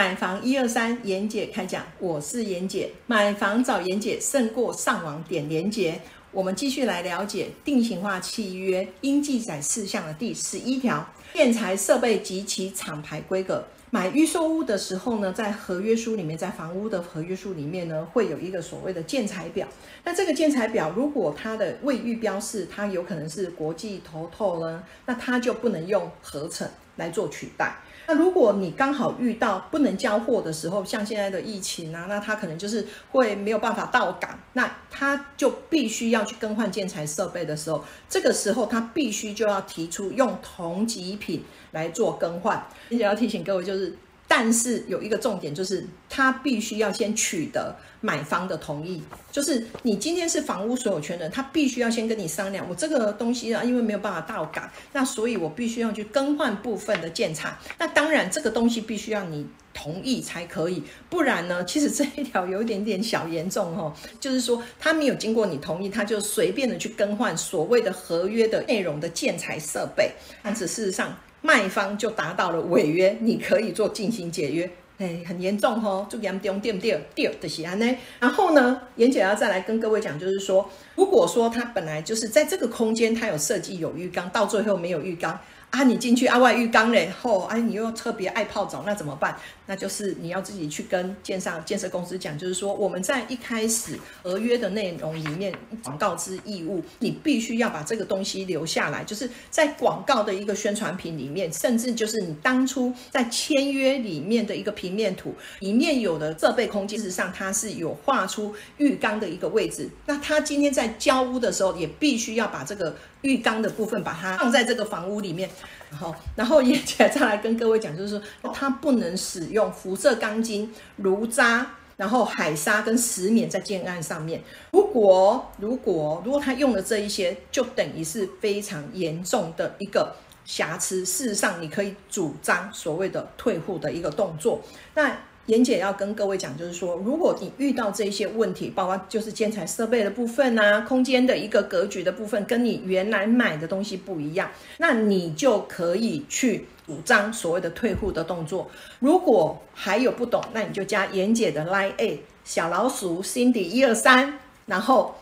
买房一二三，妍姐开讲，我是妍姐。买房找妍姐胜过上网点连接。我们继续来了解定型化契约应记载事项的第十一条：建材设备及其厂牌规格。买预售屋的时候呢，在合约书里面，在房屋的合约书里面呢，会有一个所谓的建材表。那这个建材表，如果它的位域标示，它有可能是国际头透呢，那它就不能用合成来做取代。那如果你刚好遇到不能交货的时候，像现在的疫情啊，那他可能就是会没有办法到港，那他就必须要去更换建材设备的时候，这个时候他必须就要提出用同级品来做更换。并且要提醒各位就是。但是有一个重点，就是他必须要先取得买方的同意，就是你今天是房屋所有权人，他必须要先跟你商量，我这个东西啊，因为没有办法到港，那所以我必须要去更换部分的建材。那当然，这个东西必须要你同意才可以，不然呢，其实这一条有一点点小严重哦，就是说他没有经过你同意，他就随便的去更换所谓的合约的内容的建材设备，但是事实上。卖方就达到了违约，你可以做进行解约，哎，很严重哦，就严重对不对？对的是安呢。然后呢，妍姐要再来跟各位讲，就是说，如果说他本来就是在这个空间，他有设计有浴缸，到最后没有浴缸。啊，你进去啊，外浴缸嘞，后哎，你又特别爱泡澡，那怎么办？那就是你要自己去跟建商、建设公司讲，就是说我们在一开始合约的内容里面广告之义务，你必须要把这个东西留下来，就是在广告的一个宣传品里面，甚至就是你当初在签约里面的一个平面图里面有的设备空间，事实上它是有画出浴缸的一个位置。那他今天在交屋的时候，也必须要把这个浴缸的部分把它放在这个房屋里面。然后，然后也再来跟各位讲，就是说，它不能使用辐射钢筋、炉渣，然后海沙跟石棉在建案上面。如果如果如果他用了这一些，就等于是非常严重的一个瑕疵。事实上，你可以主张所谓的退户的一个动作。那妍姐要跟各位讲，就是说，如果你遇到这些问题，包括就是建材设备的部分啊，空间的一个格局的部分，跟你原来买的东西不一样，那你就可以去主张所谓的退户的动作。如果还有不懂，那你就加妍姐的 line A 小老鼠 Cindy 一二三，然后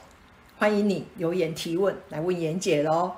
欢迎你留言提问来问妍姐喽。